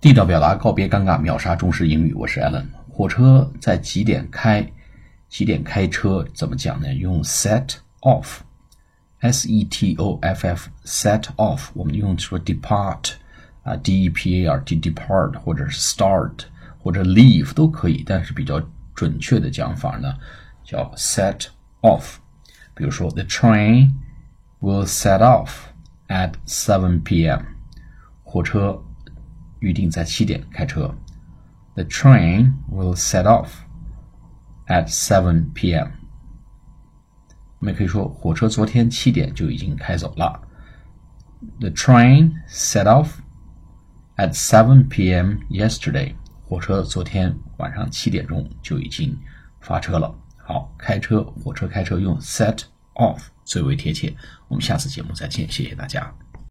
地道表达，告别尴尬，秒杀中式英语。我是 Allen。火车在几点开？几点开车？怎么讲呢？用 set off，s e t o f f，set off。我们用说 depart 啊，d e p a r t，depart，或者是 start，或者 leave 都可以。但是比较准确的讲法呢，叫 set off。比如说，the train will set off at seven p.m. 火车。预定在七点开车。The train will set off at 7 p.m. 我们也可以说，火车昨天七点就已经开走了。The train set off at 7 p.m. yesterday. 火车昨天晚上七点钟就已经发车了。好，开车，火车开车用 set off 最为贴切。我们下次节目再见，谢谢大家。